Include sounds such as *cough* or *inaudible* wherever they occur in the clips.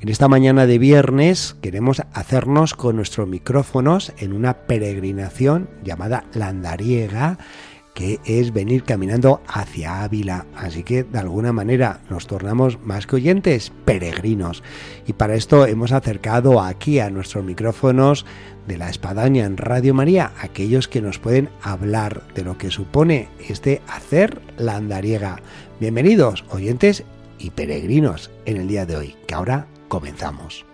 En esta mañana de viernes queremos hacernos con nuestros micrófonos en una peregrinación llamada Landariega, que es venir caminando hacia Ávila. Así que de alguna manera nos tornamos más que oyentes, peregrinos. Y para esto hemos acercado aquí a nuestros micrófonos de la espadaña en Radio María aquellos que nos pueden hablar de lo que supone este hacer la. Bienvenidos, oyentes y peregrinos, en el día de hoy, que ahora comenzamos.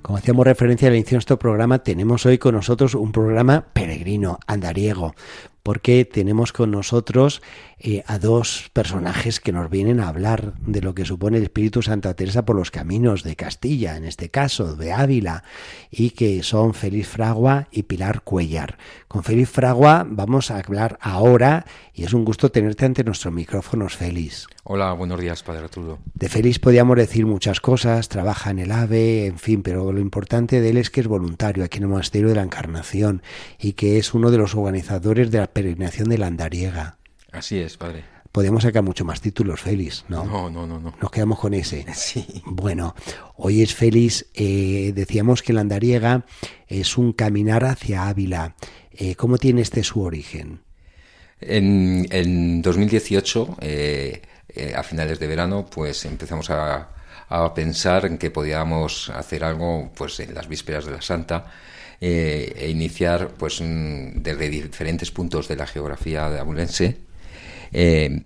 Como hacíamos referencia al inicio de nuestro programa, tenemos hoy con nosotros un programa peregrino, andariego, porque tenemos con nosotros eh, a dos personajes que nos vienen a hablar de lo que supone el Espíritu Santa Teresa por los caminos de Castilla, en este caso de Ávila, y que son Félix Fragua y Pilar Cuellar. Con Félix Fragua vamos a hablar ahora y es un gusto tenerte ante nuestros micrófonos, Félix. Hola, buenos días, Padre Arturo. De Félix podíamos decir muchas cosas, trabaja en el AVE, en fin, pero lo importante de él es que es voluntario aquí en el Monasterio de la Encarnación y que es uno de los organizadores de la peregrinación de la Andariega. Así es, padre. Podemos sacar mucho más títulos, Félix, ¿no? No, no, no, no. Nos quedamos con ese. *laughs* Sí. Bueno, hoy es Félix. Eh, decíamos que la andariega es un caminar hacia Ávila. Eh, ¿Cómo tiene este su origen? En, en 2018, eh, eh, a finales de verano, pues empezamos a, a, pensar en que podíamos hacer algo pues en las vísperas de la Santa eh, e iniciar pues desde diferentes puntos de la geografía de abulense eh,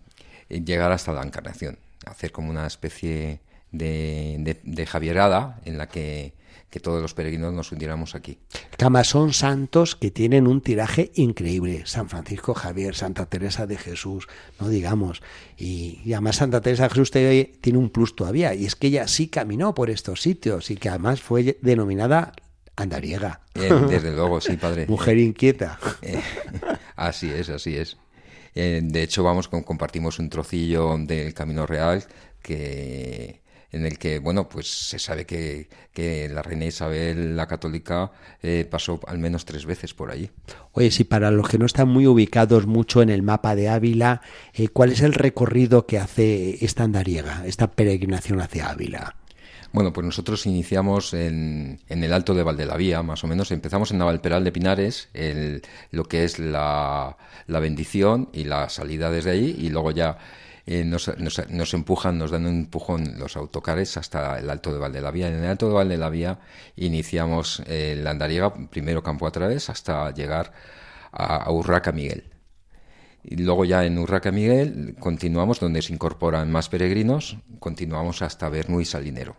llegar hasta la Encarnación, hacer como una especie de, de, javierada en la que, que, todos los peregrinos nos hundiéramos aquí. Camas son santos que tienen un tiraje increíble. San Francisco Javier, Santa Teresa de Jesús, no digamos. Y además Santa Teresa de Jesús tiene un plus todavía, y es que ella sí caminó por estos sitios y que además fue denominada andariega. Eh, desde luego, sí, padre. *laughs* Mujer inquieta. Eh, *laughs* así es, así es. Eh, de hecho, vamos, compartimos un trocillo del Camino Real que en el que, bueno, pues se sabe que, que la reina Isabel la católica eh, pasó al menos tres veces por allí. Oye, si para los que no están muy ubicados mucho en el mapa de Ávila, eh, ¿cuál es el recorrido que hace esta andariega, esta peregrinación hacia Ávila? Bueno, pues nosotros iniciamos en, el Alto de Valdelavía, más o menos. Empezamos en Navalperal de Pinares, el, lo que es la, bendición y la salida desde allí, y luego ya eh, nos, nos, nos, empujan, nos dan un empujón los autocares hasta el Alto de Valdelavía. En el Alto de Valdelavía iniciamos eh, la andariega, primero campo a través, hasta llegar a, a Urraca Miguel. Y luego ya en Urraca Miguel continuamos donde se incorporan más peregrinos, continuamos hasta Bernuy Salinero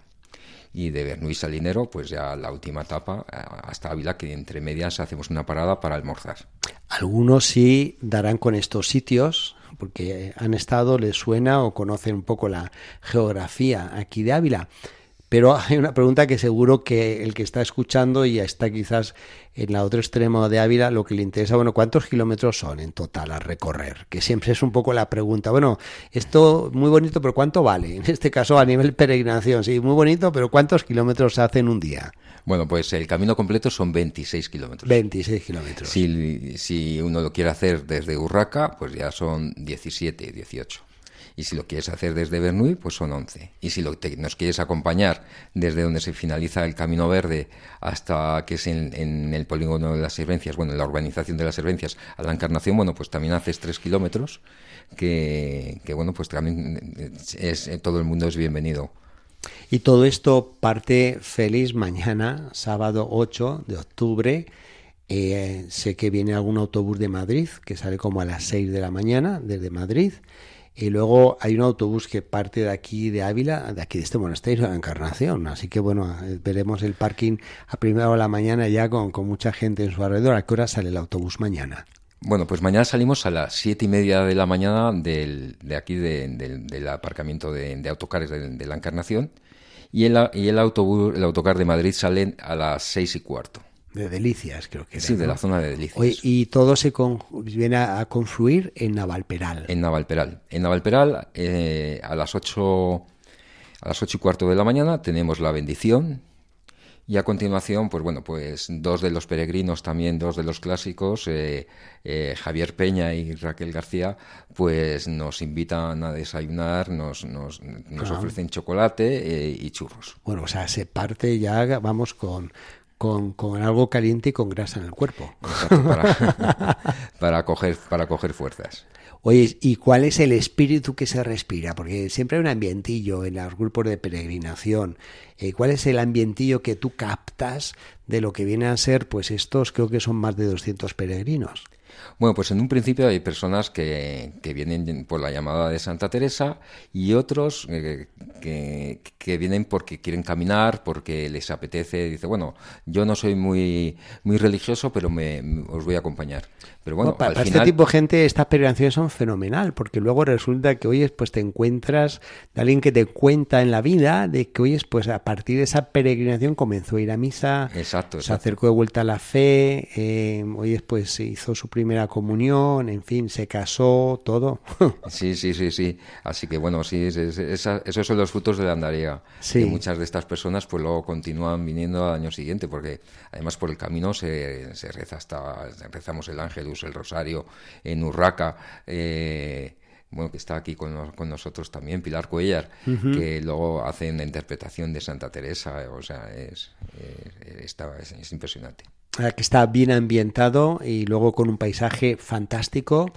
y de Bernuy Salinero, pues ya la última etapa hasta Ávila, que entre medias hacemos una parada para almorzar. Algunos sí darán con estos sitios, porque han estado, les suena o conocen un poco la geografía aquí de Ávila. Pero hay una pregunta que seguro que el que está escuchando y está quizás en la otro extremo de Ávila, lo que le interesa, bueno, ¿cuántos kilómetros son en total a recorrer? Que siempre es un poco la pregunta. Bueno, esto muy bonito, pero ¿cuánto vale? En este caso a nivel peregrinación, sí, muy bonito, pero ¿cuántos kilómetros se hacen un día? Bueno, pues el camino completo son 26 kilómetros. 26 kilómetros. Si, si uno lo quiere hacer desde Urraca, pues ya son 17, 18 y si lo quieres hacer desde Bernuy, pues son 11. Y si lo te, nos quieres acompañar desde donde se finaliza el Camino Verde hasta que es en, el polígono de las Servencias, bueno, en la urbanización de las Servencias, a la Encarnación, bueno, pues también haces 3 kilómetros, que, bueno, pues también es, todo el mundo es bienvenido. Y todo esto parte feliz mañana, sábado 8 de octubre. Eh, sé que viene algún autobús de Madrid que sale como a las 6 de la mañana desde Madrid Y luego hay un autobús que parte de aquí de Ávila, de aquí de este monasterio de la Encarnación. Así que bueno, eh, veremos el parking a primera hora de la mañana ya con, con mucha gente en su alrededor. ¿A qué hora sale el autobús mañana? Bueno, pues mañana salimos a las siete y media de la mañana del, de aquí del aparcamiento de, autocares de, la Encarnación y el, y el autobús, el autocar de Madrid sale a las seis y cuarto. De Delicias, creo que era, Sí, de la zona de Delicias. y todo se viene a, confluir en Navalperal. En Navalperal. En Navalperal, eh, a las ocho a las ocho y cuarto de la mañana tenemos la bendición y a continuación, pues bueno, pues dos de los peregrinos, también dos de los clásicos, eh, eh, Javier Peña y Raquel García, pues nos invitan a desayunar, nos, nos, nos ofrecen chocolate eh, y churros. Bueno, o sea, se parte ya, vamos, con, con, con, algo caliente y con grasa en el cuerpo. *laughs* para, *laughs* para, coger, para coger fuerzas. Oye, ¿y cuál es el espíritu que se respira? Porque siempre hay un ambientillo en los grupos de peregrinación. Eh, ¿Cuál es el ambientillo que tú captas de lo que viene a ser, pues estos creo que son más de 200 peregrinos? Bueno, pues en un principio hay personas que, que vienen por la llamada de Santa Teresa y otros eh, que, que, vienen porque quieren caminar, porque les apetece. Dice, bueno, yo no soy muy, muy religioso, pero me, os voy a acompañar. Pero bueno, para, este tipo de gente estas peregrinaciones son fenomenal, porque luego resulta que, oyes, pues te encuentras de alguien que te cuenta en la vida de que, oyes, pues a partir de esa peregrinación comenzó a ir a misa, exacto, se acercó de vuelta a la fe, eh, oyes, pues hizo su primera comunión, en fin, se casó, todo. *laughs* sí, sí, sí, sí. Así que bueno, sí, esos son los frutos de la andariega. Sí. muchas de estas personas pues luego continúan viniendo al año siguiente, porque además por el camino se, se reza hasta, rezamos el ángel el Rosario en Urraca. Eh, bueno, que está aquí con, con, nosotros también, Pilar Cuellar, que luego hace una interpretación de Santa Teresa, o sea, es, es, impresionante. Que está bien ambientado y luego con un paisaje fantástico,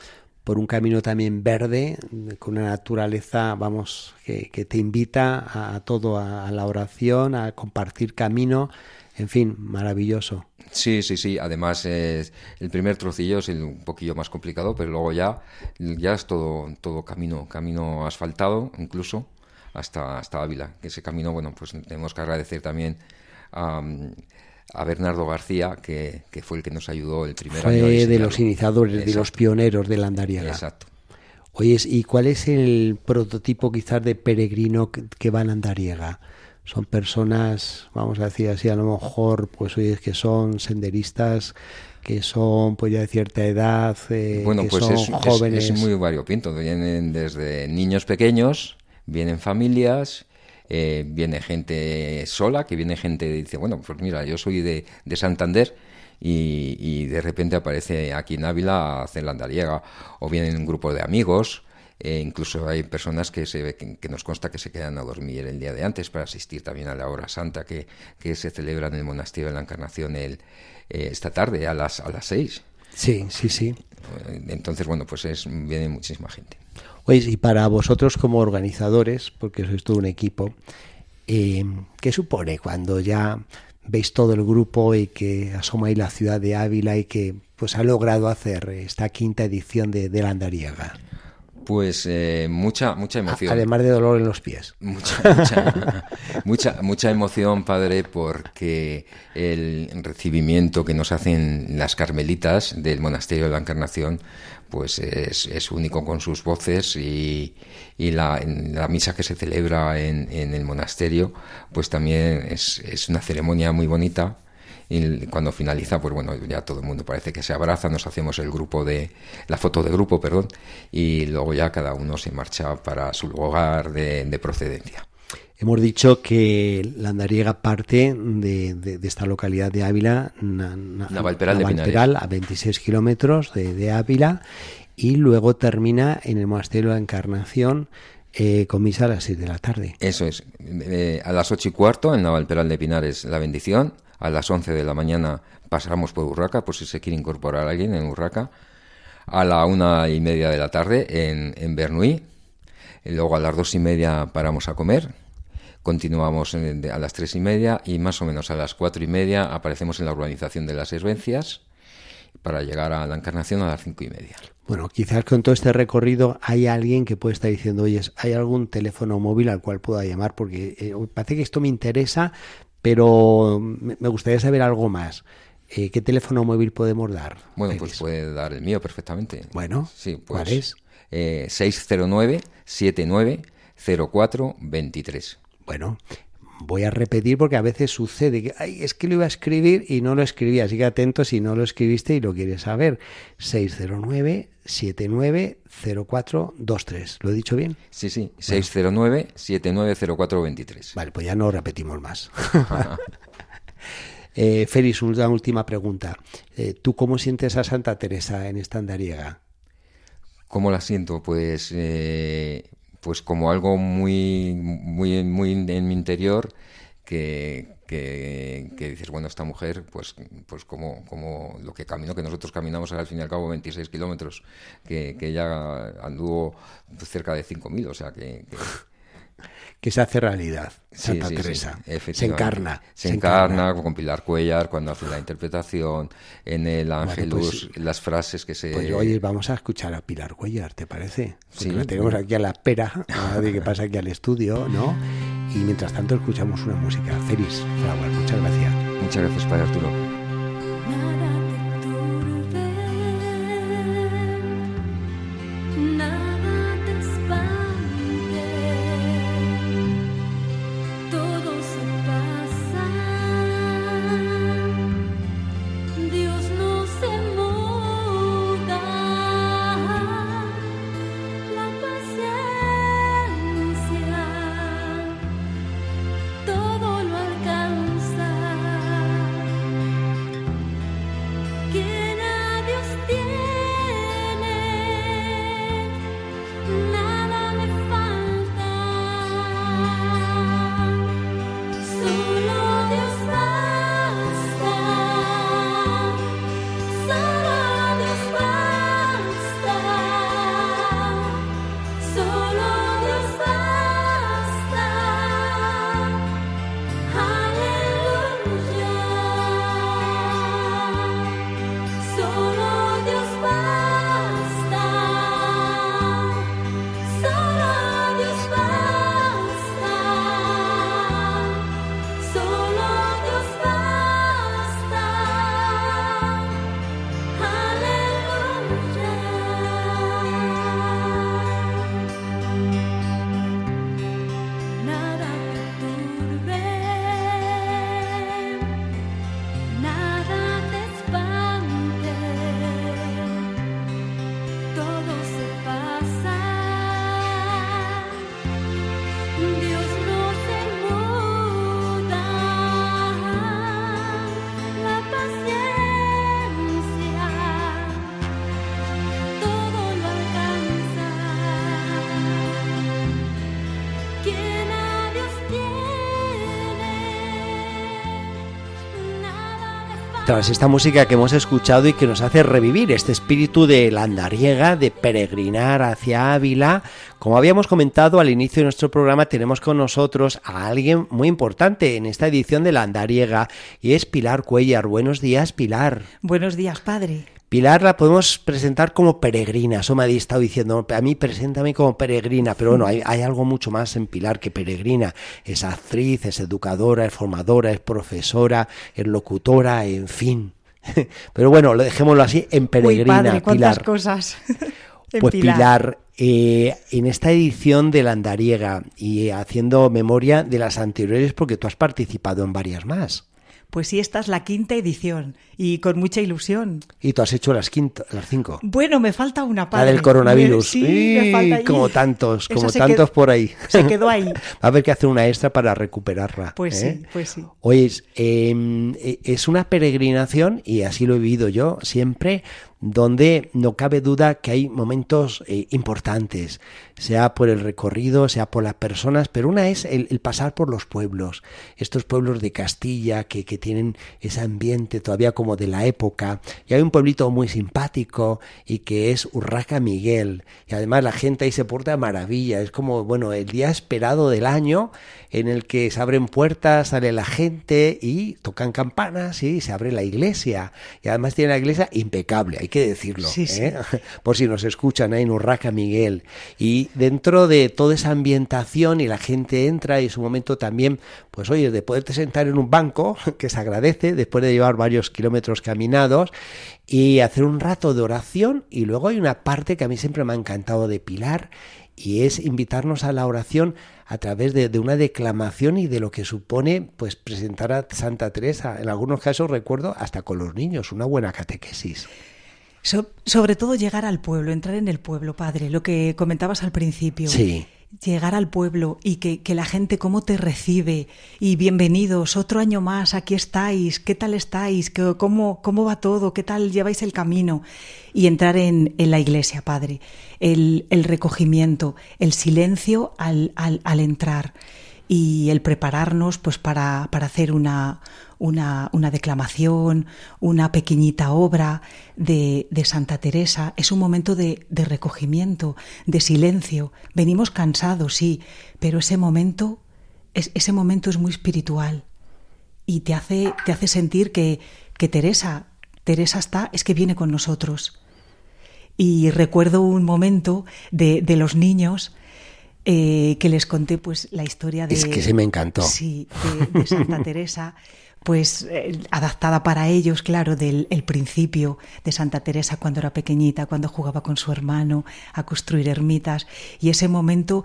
por un camino también verde, con una naturaleza, vamos, que, te invita a, todo, a la oración, a compartir camino, en fin, maravilloso. Sí, sí, sí. Además, el primer trocillo es un poquillo más complicado, pero luego ya, ya es todo, todo camino, camino asfaltado, incluso hasta, hasta Ávila. Ese camino, bueno, pues tenemos que agradecer también a, a Bernardo García, que, que, fue el que nos ayudó el primer fue año. Fue de los iniciadores, de los pioneros de la andariega. Exacto. Oye, ¿y cuál es el prototipo quizás de peregrino que, va a la andariega? son personas, vamos a decir así, a lo mejor, pues oye, que son senderistas, que son pues ya de cierta edad, eh, bueno, que pues son es, jóvenes. Es, muy variopinto, vienen desde niños pequeños, vienen familias, eh, viene gente sola, que viene gente que dice, bueno, pues mira, yo soy de, de Santander, y, y, de repente aparece aquí en Ávila a hacer la andariega, o vienen un grupo de amigos, eh, incluso hay personas que, se, que, que, nos consta que se quedan a dormir el día de antes para asistir también a la hora santa que, que se celebra en el monasterio de la Encarnación el, eh, esta tarde a las, a las seis. Sí, sí, sí. Entonces, bueno, pues es, viene muchísima gente. Oye, y para vosotros como organizadores, porque sois todo un equipo, eh, ¿qué supone cuando ya veis todo el grupo y que asoma ahí la ciudad de Ávila y que pues ha logrado hacer esta quinta edición de, de la Andariega? Pues eh, mucha, mucha emoción. Además de dolor en los pies. Mucha, *laughs* mucha, mucha, emoción, padre, porque el recibimiento que nos hacen las carmelitas del monasterio de la Encarnación, pues es, es único con sus voces y, y la, la, misa que se celebra en, en el monasterio, pues también es, es una ceremonia muy bonita y cuando finaliza, pues bueno, ya todo el mundo parece que se abraza, nos hacemos el grupo de, la foto de grupo, perdón, y luego ya cada uno se marcha para su lugar de, procedencia. Hemos dicho que la andariega parte de, de, esta localidad de Ávila, Navalperal, Navalperal a 26 kilómetros de, Ávila, y luego termina en el monasterio de la Encarnación, eh, con misa a las 6 de la tarde. Eso es. Eh, a las ocho y cuarto en Navalperal de Pinares la bendición. A las 11 de la mañana pasamos por Urraca, por si se quiere incorporar alguien en Urraca, a la una y media de la tarde en, en Bernuy, luego a las dos y media paramos a comer, continuamos a las tres y media y más o menos a las cuatro y media aparecemos en la urbanización de las Esvencias para llegar a la Encarnación a las cinco y media. Bueno, quizás con todo este recorrido hay alguien que puede estar diciendo, oye, ¿hay algún teléfono móvil al cual pueda llamar? Porque eh, parece que esto me interesa, pero me gustaría saber algo más. Eh, ¿Qué teléfono móvil podemos dar? Bueno, pues puede dar el mío perfectamente. Bueno, sí, pues, ¿cuál es? Eh, 609 79 04 23. Bueno, voy a repetir porque a veces sucede que Ay, es que lo iba a escribir y no lo escribí, así que atento si no lo escribiste y lo quieres saber. 609 790423. ¿Lo he dicho bien? Sí, sí, 609 790423. Vale, pues ya no repetimos más. *laughs* eh, Félix, una última pregunta. Eh, ¿Tú cómo sientes a Santa Teresa en esta andariega? ¿Cómo la siento? Pues eh, pues como algo muy, muy, muy en mi interior que, que, dices, bueno, esta mujer, pues, pues como, como lo que caminó, que nosotros caminamos al fin y al cabo 26 kilómetros, que, que ella anduvo cerca de 5.000, o sea que que se hace realidad. Santa Teresa. se encarna. Se, encarna, con Pilar Cuellar cuando hace la interpretación, en el Ángelus, pues, las frases que se. Pues oye, vamos a escuchar a Pilar Cuellar, ¿te parece? sí. La tenemos aquí a la pera, de que pasa aquí al estudio, ¿no? Y mientras tanto escuchamos una música. Feliz Flower, muchas gracias. Muchas gracias, Padre Arturo. Tras esta música que hemos escuchado y que nos hace revivir este espíritu de la andariega, de peregrinar hacia Ávila, como habíamos comentado al inicio de nuestro programa, tenemos con nosotros a alguien muy importante en esta edición de la andariega y es Pilar Cuellar. Buenos días, Pilar. Buenos días, padre. Pilar la podemos presentar como peregrina, eso me ha estado diciendo, a mí preséntame como peregrina, pero bueno, hay, algo mucho más en Pilar que peregrina, es actriz, es educadora, es formadora, es profesora, es locutora, en fin. *laughs* Pero bueno, lo dejémoslo así, en peregrina, Uy, Pilar. cosas. *laughs* pues Pilar, eh, en esta edición de la Andariega y haciendo memoria de las anteriores, porque tú has participado en varias más. Pues sí, esta es la quinta edición y con mucha ilusión. ¿Y tú has hecho las, quinta, las cinco? Bueno, me falta una parte. La del coronavirus. Sí, me falta Como tantos, como tantos por ahí. Se quedó ahí. Va *laughs* a haber que hacer una extra para recuperarla. Pues ¿eh? sí, pues sí. Oye, em, e, es una peregrinación, y así lo he vivido yo siempre, donde no cabe duda que hay momentos eh, importantes, sea por el recorrido, sea por las personas, pero una es el, pasar por los pueblos, estos pueblos de Castilla que, que, tienen ese ambiente todavía como de la época, y hay un pueblito muy simpático y que es Urraca Miguel, y además la gente ahí se porta de maravilla, es como, bueno, el día esperado del año en el que se abren puertas, sale la gente y tocan campanas y se abre la iglesia, y además tiene la iglesia impecable, que decirlo, ¿eh? *laughs* por si nos escuchan ahí en Urraca Miguel. Y dentro de toda esa ambientación y la gente entra y es un momento también, pues oye, de poderte sentar en un banco, *laughs* que se agradece, después de llevar varios kilómetros caminados, y hacer un rato de oración. Y luego hay una parte que a mí siempre me ha encantado de Pilar, y es invitarnos a la oración a través de, una declamación y de lo que supone pues presentar a Santa Teresa. En algunos casos recuerdo hasta con los niños, una buena catequesis. Sobre todo llegar al pueblo, entrar en el pueblo, padre, lo que comentabas al principio. Sí llegar al pueblo y que, la gente cómo te recibe y bienvenidos, otro año más, aquí estáis, ¿qué tal estáis? ¿Cómo, cómo va todo? ¿Qué tal lleváis el camino? Y entrar en, la iglesia, Padre, el, recogimiento, el silencio al, al, al entrar y el prepararnos pues para, para hacer una, una, una, declamación, una pequeñita obra de, de Santa Teresa. Es un momento de, de, recogimiento, de silencio. Venimos cansados, sí, pero ese momento, es, ese momento es muy espiritual y te hace, te hace sentir que, que Teresa, Teresa está, es que viene con nosotros. Y recuerdo un momento de, de los niños eh, que les conté pues la historia de... Es que se me encantó. Sí, de, Santa *laughs* Teresa, pues eh, adaptada para ellos, claro, del el principio de Santa Teresa cuando era pequeñita, cuando jugaba con su hermano a construir ermitas, y ese momento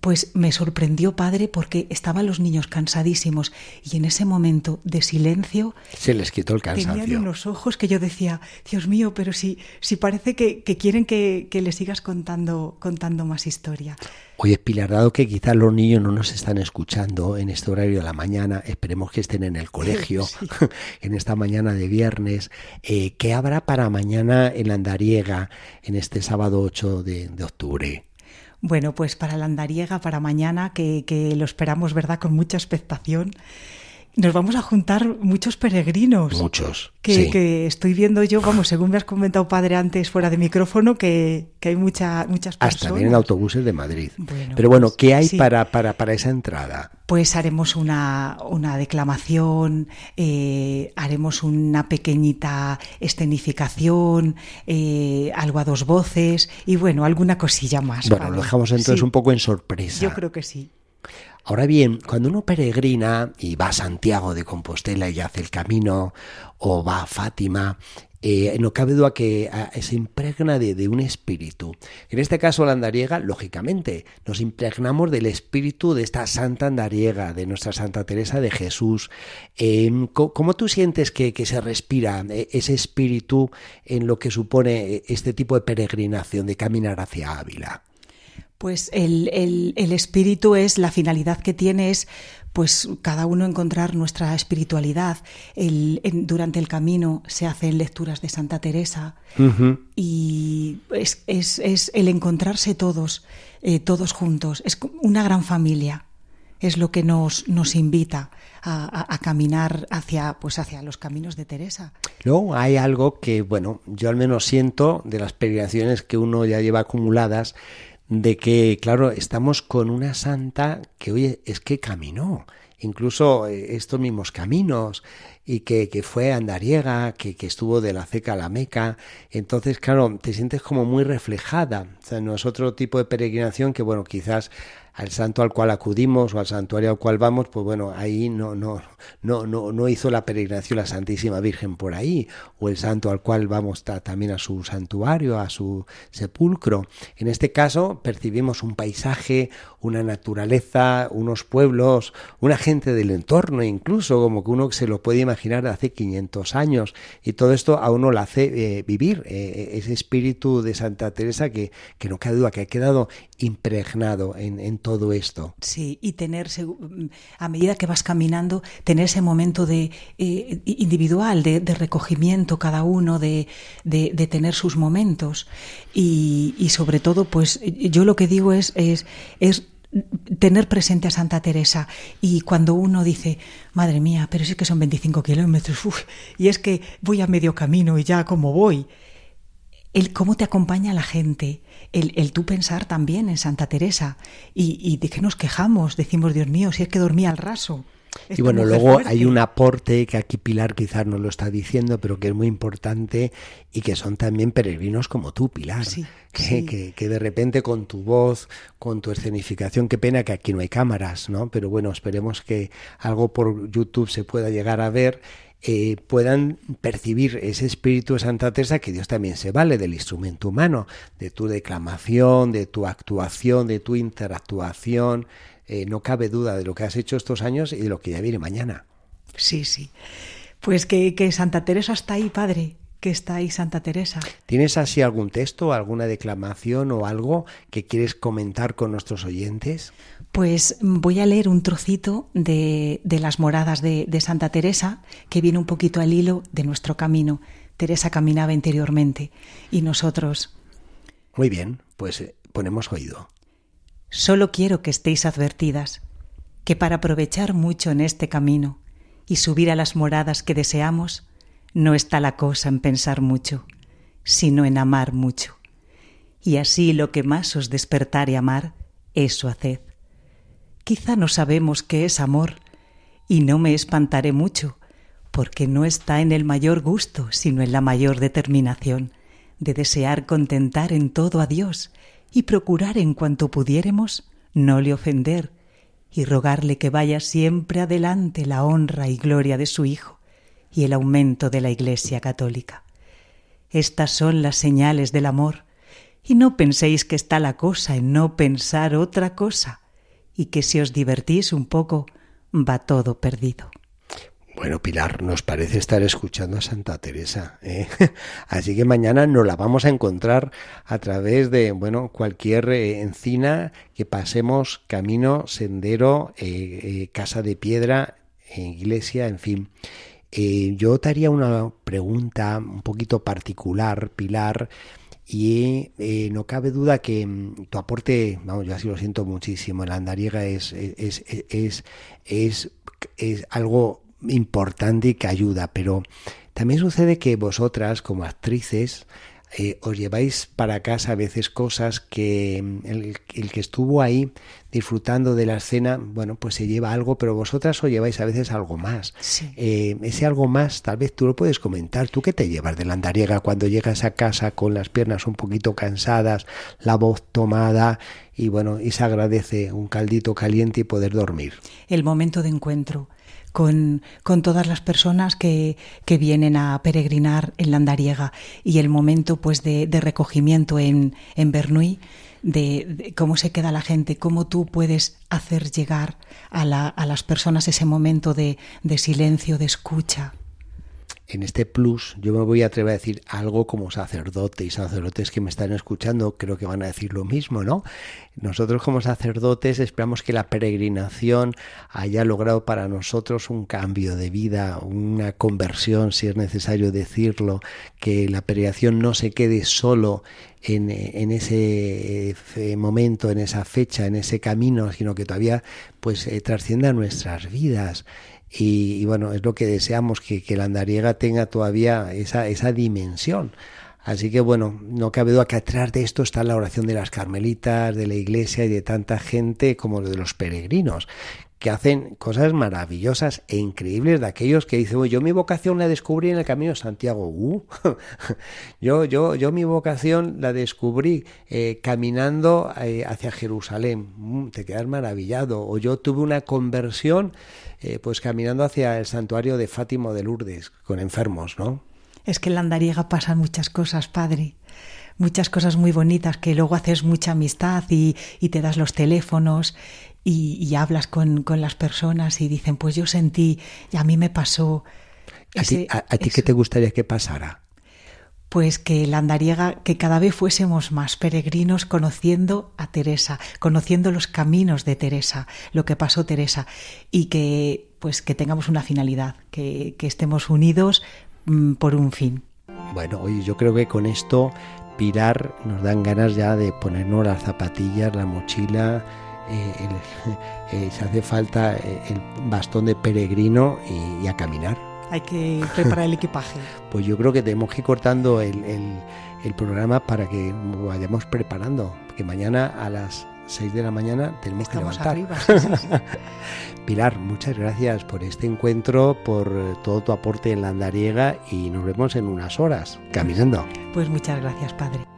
pues me sorprendió, padre, porque estaban los niños cansadísimos y en ese momento de silencio... Se les quitó el cansancio. Tenían unos ojos que yo decía, Dios mío, pero si, si parece que, quieren que, que les sigas contando, contando más historia. Oye, Pilar, dado que quizás los niños no nos están escuchando en este horario de la mañana, esperemos que estén en el colegio *laughs* *laughs* en esta mañana de viernes, eh, ¿qué habrá para mañana en la Andariega en este sábado 8 de octubre? Bueno, pues para la andariega, para mañana, que, que lo esperamos, ¿verdad?, con mucha expectación nos vamos a juntar muchos peregrinos. Muchos. Que, que, estoy viendo yo, vamos, según me has comentado, padre, antes fuera de micrófono, que, que hay mucha, muchas personas. Hasta vienen autobuses de Madrid. Pero bueno, ¿qué hay para, para, para, esa entrada? Pues haremos una, una declamación, eh, haremos una pequeñita escenificación, eh, algo a dos voces y bueno, alguna cosilla más. Bueno, lo dejamos entonces un poco en sorpresa. Yo creo que sí. Ahora bien, cuando uno peregrina y va a Santiago de Compostela y hace el camino, o va a Fátima, eh, no cabe duda que se impregna de, un espíritu. En este caso, la andariega, lógicamente, nos impregnamos del espíritu de esta santa andariega, de nuestra Santa Teresa de Jesús. Em, ¿Cómo tú sientes que, que, se respira eh, ese espíritu en lo que supone eh, este tipo de peregrinación, de caminar hacia Ávila? Pues el, el, espíritu es, la finalidad que tiene es pues cada uno encontrar nuestra espiritualidad. El, durante el camino se hacen lecturas de Santa Teresa y es, es, es, el encontrarse todos, eh, todos juntos. Es una gran familia. Es lo que nos, nos invita a, a, caminar hacia, pues hacia los caminos de Teresa. Luego hay algo que, bueno, yo al menos siento de las peregrinaciones que uno ya lleva acumuladas, de que, claro, estamos con una santa que, oye, es que caminó, incluso eh, estos mismos caminos, y que, que fue andariega, que, que, estuvo de la ceca a la meca. Entonces, claro, te sientes como muy reflejada. O sea, no es otro tipo de peregrinación que, bueno, quizás al santo al cual acudimos o al santuario al cual vamos, pues bueno, ahí no, no, no, no, no hizo la peregrinación la Santísima Virgen por ahí, o el santo al cual vamos también a su santuario, a su sepulcro. En este caso percibimos un paisaje, una naturaleza, unos pueblos, una gente del entorno, incluso como que uno se lo puede imaginar de hace 500 años, y todo esto a uno lo hace eh, vivir eh, ese espíritu de Santa Teresa que, que no cabe duda que ha quedado impregnado en, en todo esto. Sí, y tenerse, a medida que vas caminando, tener ese momento de eh, individual, de, recogimiento cada uno, de, de, tener sus momentos. Y, y, sobre todo, pues yo lo que digo es, es, es tener presente a Santa Teresa. Y cuando uno dice, madre mía, pero es que son 25 kilómetros, y es que voy a medio camino y ya como voy, el cómo te acompaña la gente, el, el tú pensar también en Santa Teresa. Y, y, de qué nos quejamos, decimos, Dios mío, si es que dormía al raso. Y bueno, luego hay un aporte que aquí Pilar quizás no lo está diciendo, pero que es muy importante y que son también peregrinos como tú, Pilar. que, Que, de repente con tu voz, con tu escenificación, qué pena que aquí no hay cámaras, ¿no? Pero bueno, esperemos que algo por YouTube se pueda llegar a ver. Eh, puedan percibir ese espíritu de Santa Teresa que Dios también se vale del instrumento humano, de tu declamación, de tu actuación, de tu interactuación, eh, no cabe duda de lo que has hecho estos años y de lo que ya viene mañana. Sí, sí. Pues que, Santa Teresa está ahí, padre, que está ahí Santa Teresa. ¿Tienes así algún texto, alguna declamación o algo que quieres comentar con nuestros oyentes? Pues voy a leer un trocito de, las moradas de, de, Santa Teresa, que viene un poquito al hilo de nuestro camino. Teresa caminaba interiormente y nosotros. Muy bien, pues eh, ponemos oído. Solo quiero que estéis advertidas que para aprovechar mucho en este camino y subir a las moradas que deseamos, no está la cosa en pensar mucho, sino en amar mucho. Y así lo que más os despertare amar, eso haced. Quizá no sabemos qué es amor, y no me espantaré mucho, porque no está en el mayor gusto, sino en la mayor determinación de desear contentar en todo a Dios y procurar en cuanto pudiéremos no le ofender y rogarle que vaya siempre adelante la honra y gloria de su Hijo y el aumento de la Iglesia católica. Estas son las señales del amor, y no penséis que está la cosa en no pensar otra cosa, y que si os divertís un poco, va todo perdido. Bueno, Pilar, nos parece estar escuchando a Santa Teresa. ¿eh? *laughs* Así que mañana nos la vamos a encontrar a través de, bueno, cualquier eh, encina que pasemos, camino, sendero, eh, casa de piedra, iglesia, en fin. yo te haría una pregunta un poquito particular, Pilar, y no cabe duda que mm, tu aporte, vamos, yo así lo siento muchísimo, la andariega es, es, es, es, es algo importante y que ayuda, pero también sucede que vosotras como actrices eh, os lleváis para casa a veces cosas que mm, el, que estuvo ahí disfrutando de la escena, bueno, pues se lleva algo, pero vosotras os lleváis a veces algo más. Eh, ese algo más, tal vez tú lo puedes comentar. ¿Tú qué te llevas de la andariega cuando llegas a casa con las piernas un poquito cansadas, la voz tomada y bueno, y se agradece un caldito caliente y poder dormir? El momento de encuentro con, con todas las personas que, que, vienen a peregrinar en la Andariega y el momento pues de, de recogimiento en, en Bernuy, de, cómo se queda la gente, cómo tú puedes hacer llegar a, la, a las personas ese momento de, de silencio, de escucha en este plus yo me voy a atrever a decir algo como sacerdote y sacerdotes que me están escuchando creo que van a decir lo mismo, ¿no? Nosotros como sacerdotes esperamos que la peregrinación haya logrado para nosotros un cambio de vida, una conversión, si es necesario decirlo, que la peregrinación no se quede solo en, ese momento, en esa fecha, en ese camino, sino que todavía pues eh, trascienda nuestras vidas. Y, bueno, es lo que deseamos, que, que la andariega tenga todavía esa, esa dimensión. Así que bueno, no cabe duda que atrás de esto está la oración de las carmelitas, de la iglesia y de tanta gente como de los peregrinos, que hacen cosas maravillosas e increíbles de aquellos que dicen, yo mi vocación la descubrí en el Camino de Santiago. *laughs* Uh, yo, yo, yo mi vocación la descubrí eh, caminando eh, hacia Jerusalén. Mm, te quedas maravillado. O yo tuve una conversión eh, pues caminando hacia el santuario de Fátima de Lourdes con enfermos, ¿no? Es que en la andariega pasan muchas cosas, padre muchas cosas muy bonitas que luego haces mucha amistad y, y te das los teléfonos y, hablas con, las personas y dicen, pues yo sentí y a mí me pasó. ¿A, ti, qué te gustaría que pasara? Pues que la andariega, que cada vez fuésemos más peregrinos conociendo a Teresa, conociendo los caminos de Teresa, lo que pasó Teresa, y que pues que tengamos una finalidad, que, estemos unidos mm, por un fin. Bueno, oye, yo creo que con esto, Pilar, nos dan ganas ya de ponernos las zapatillas, la mochila, eh, *laughs* eh, se hace falta eh, el bastón de peregrino y, a caminar. Hay que preparar el equipaje. *laughs* Pues yo creo que tenemos que ir cortando el, programa para que vayamos preparando, que mañana a las 6 de la mañana tenemos que levantar. Arriba, *laughs* Pilar, muchas gracias por este encuentro, por todo tu aporte en la andariega y nos vemos en unas horas caminando. Pues muchas gracias, Padre.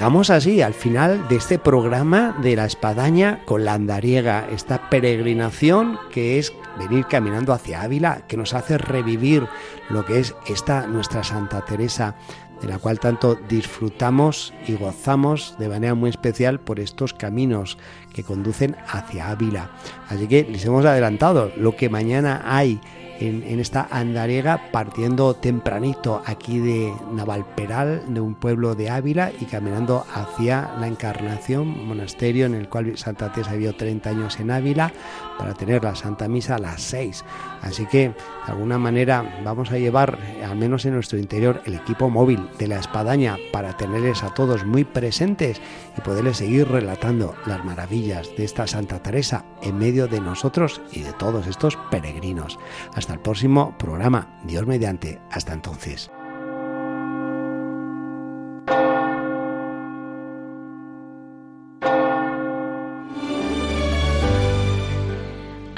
Llegamos así al final de este programa de la espadaña con la andariega, esta peregrinación que es venir caminando hacia Ávila, que nos hace revivir lo que es esta nuestra Santa Teresa, de la cual tanto disfrutamos y gozamos de manera muy especial por estos caminos que conducen hacia Ávila. Así que les hemos adelantado lo que mañana hay en, esta andariega partiendo tempranito aquí de Navalperal, de un pueblo de Ávila, y caminando hacia la Encarnación, monasterio en el cual Santa Teresa vivió 30 años en Ávila, para tener la Santa Misa a las 6. Así que, de alguna manera, vamos a llevar, al menos en nuestro interior, el equipo móvil de la espadaña para tenerles a todos muy presentes y poderles seguir relatando las maravillas de esta Santa Teresa en medio de nosotros y de todos estos peregrinos. Hasta el próximo programa. Dios mediante. Hasta entonces.